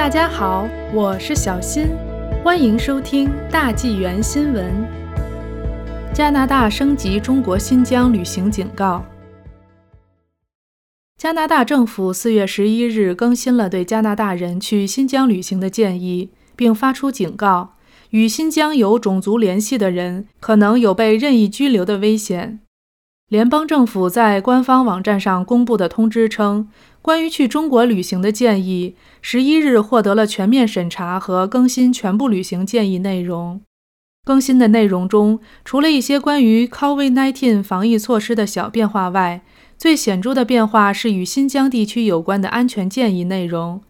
大家好，我是小新，欢迎收听大纪元新闻。加拿大升级中国新疆旅行警告。加拿大政府四月十一日更新了对加拿大人去新疆旅行的建议，并发出警告：与新疆有种族联系的人可能有被任意拘留的危险。联邦政府在官方网站上公布的通知称。关于去中国旅行的建议，十一日获得了全面审查和更新全部旅行建议内容。更新的内容中，除了一些关于 COVID-19 防疫措施的小变化外，最显著的变化是与新疆地区有关的安全建议内容。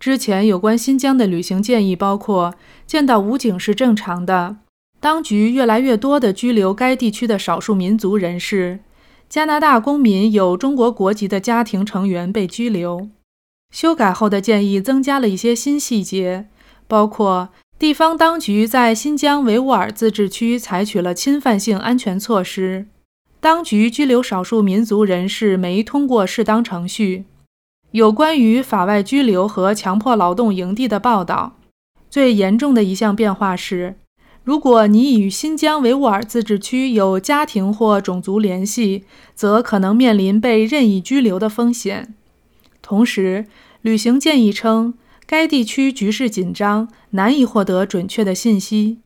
之前有关新疆的旅行建议包括：见到武警是正常的；当局越来越多地拘留该地区的少数民族人士。加拿大公民有中国国籍的家庭成员被拘留。修改后的建议增加了一些新细节，包括地方当局在新疆维吾尔自治区采取了侵犯性安全措施，当局拘留少数民族人士没通过适当程序。有关于法外拘留和强迫劳动营地的报道。最严重的一项变化是。如果你与新疆维吾尔自治区有家庭或种族联系，则可能面临被任意拘留的风险。同时，旅行建议称，该地区局势紧张，难以获得准确的信息。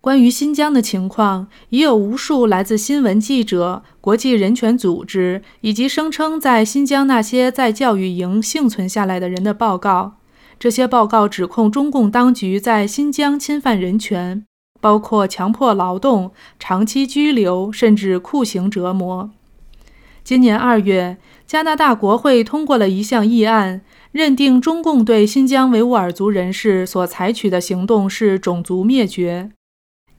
关于新疆的情况，已有无数来自新闻记者、国际人权组织以及声称在新疆那些在教育营幸存下来的人的报告。这些报告指控中共当局在新疆侵犯人权。包括强迫劳动、长期拘留，甚至酷刑折磨。今年二月，加拿大国会通过了一项议案，认定中共对新疆维吾尔族人士所采取的行动是种族灭绝。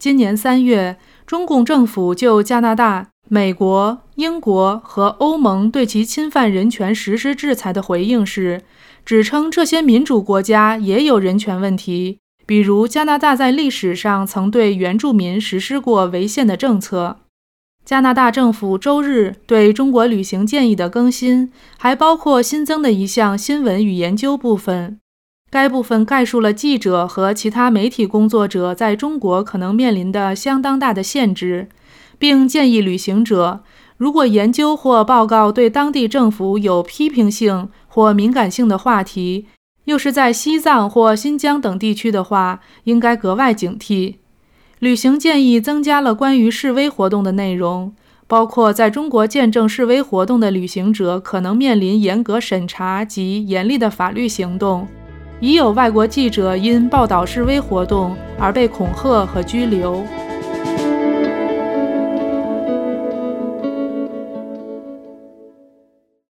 今年三月，中共政府就加拿大、美国、英国和欧盟对其侵犯人权实施制裁的回应是，指称这些民主国家也有人权问题。比如，加拿大在历史上曾对原住民实施过违宪的政策。加拿大政府周日对中国旅行建议的更新，还包括新增的一项新闻与研究部分。该部分概述了记者和其他媒体工作者在中国可能面临的相当大的限制，并建议旅行者，如果研究或报告对当地政府有批评性或敏感性的话题。又是在西藏或新疆等地区的话，应该格外警惕。旅行建议增加了关于示威活动的内容，包括在中国见证示威活动的旅行者可能面临严格审查及严厉的法律行动。已有外国记者因报道示威活动而被恐吓和拘留。